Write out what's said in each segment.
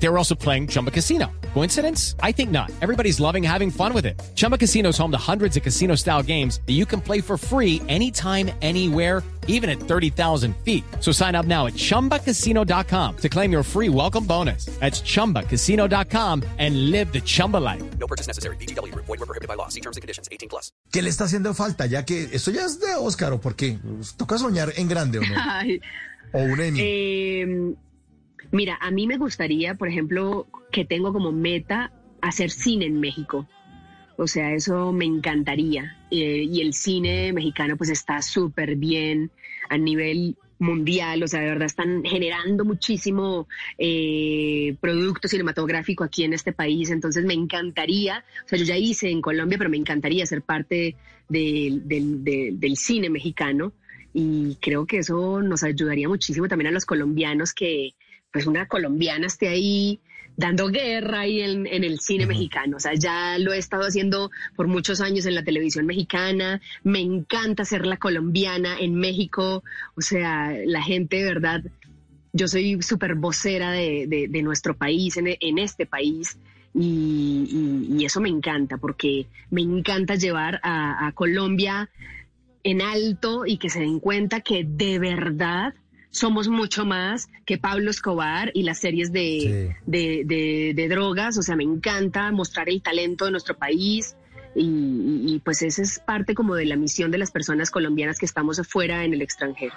They were also playing Chumba Casino. Coincidence? I think not. Everybody's loving having fun with it. Chumba Casino is home to hundreds of casino style games that you can play for free anytime, anywhere, even at 30,000 feet. So sign up now at chumbacasino.com to claim your free welcome bonus. That's chumbacasino.com and live the Chumba life. No purchase necessary. BGW. Void were prohibited by law. See terms and conditions. 18 plus. ¿Qué le está haciendo falta? Ya que esto ya es de Oscar, ¿o por qué? ¿Toca soñar en grande o no? Ay, ¿O un Emmy? eh, mira, a mí me gustaría, por ejemplo, que tengo como meta hacer cine en México. O sea, eso me encantaría. Eh, y el cine mexicano pues está súper bien a nivel mundial, o sea, de verdad están generando muchísimo eh, producto cinematográfico aquí en este país, entonces me encantaría, o sea, yo ya hice en Colombia, pero me encantaría ser parte del- cine mexicano y creo que eso nos ayudaría muchísimo también a los colombianos que pues una colombiana esté ahí dando guerra ahí en, en el cine mexicano. O sea, ya lo he estado haciendo por muchos años en la televisión mexicana. Me encanta ser la colombiana en México. O sea, la gente de verdad, yo soy súper vocera de, de- de nuestro país, en, en este país. Y, y- y eso me encanta porque me encanta llevar a, a Colombia en alto y que se den cuenta que de verdad somos mucho más que Pablo Escobar y las series de, Sí. de, de- de drogas. O sea, me encanta mostrar el talento de nuestro país. Y, y- y, pues esa es parte como de la misión de las personas colombianas que estamos afuera en el extranjero.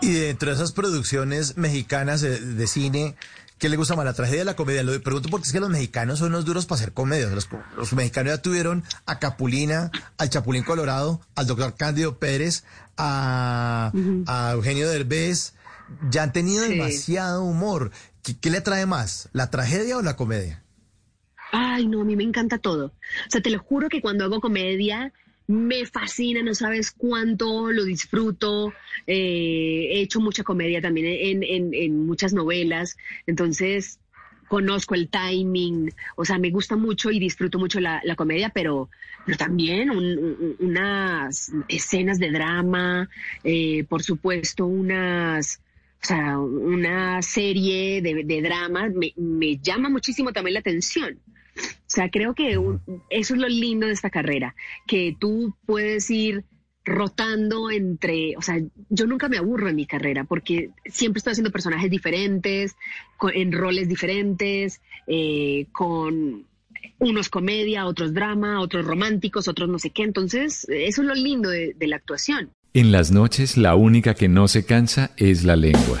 Y dentro de esas producciones mexicanas de, de cine, ¿qué le gusta más, la tragedia o la comedia? Lo pregunto porque es que los mexicanos son unos duros para hacer comedias. Los, los mexicanos ya tuvieron a Capulina, al Chapulín Colorado, al doctor Cándido Pérez, a, a Eugenio Derbez. Ya han tenido Sí. demasiado humor. ¿Qué, qué le atrae más, la tragedia o la comedia? Ay, no, a mí me encanta todo. O sea, te lo juro que cuando hago comedia me fascina, no sabes cuánto lo disfruto. Eh, he hecho mucha comedia también en, en- en muchas novelas, entonces conozco el timing, o sea, me gusta mucho y disfruto mucho la, comedia, pero, pero también un- un- unas escenas de drama, eh, por supuesto, unas... O sea, una serie de, de drama me, me llama muchísimo también la atención. O sea, creo que eso es lo lindo de esta carrera, que tú puedes ir rotando entre, o sea, yo nunca me aburro en mi carrera porque siempre estoy haciendo personajes diferentes, en roles diferentes, eh, con unos comedia, otros drama, otros románticos, otros no sé qué. Entonces, eso es lo lindo de la actuación. En las noches la única que no se cansa es la lengua.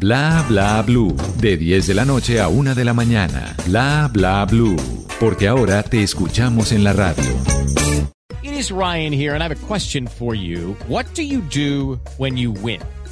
Bla bla blue, de 10 de la noche a 1 de la mañana. Bla bla blue, porque ahora te escuchamos en la radio. It is Ryan here, and I have a question for you. What do you do when you win?